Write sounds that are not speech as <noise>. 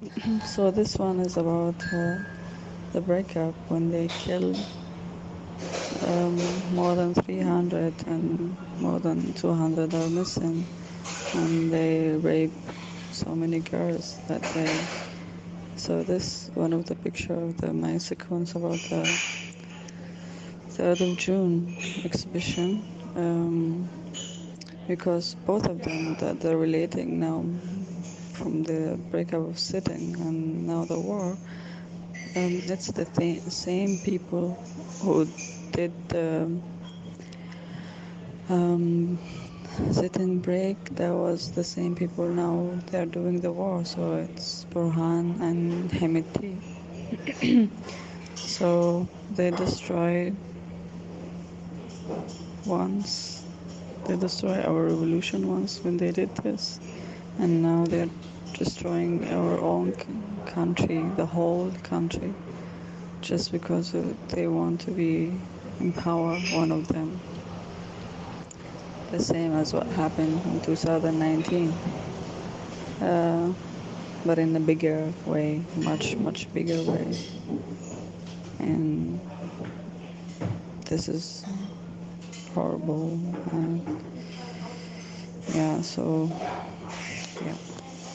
<laughs> So this one is about uh, the breakup when they killed um, more than 300 and more than 200 are missing and they rape so many girls that day. So this one of the picture of the my sequence about the 3rd of June exhibition um, because both of them that they're relating now from the breakup of sitting and now the war. Um, it's the th- same people who did the um, sit-in break. That was the same people now they're doing the war. So it's Burhan and Hemeti. so they destroyed once. They destroyed our revolution once when they did this, and now they're destroying our own country, the whole country, just because they want to be in power, one of them. The same as what happened in 2019, uh, but in a bigger way, much, much bigger way. And this is horrible. And yeah, so, yeah.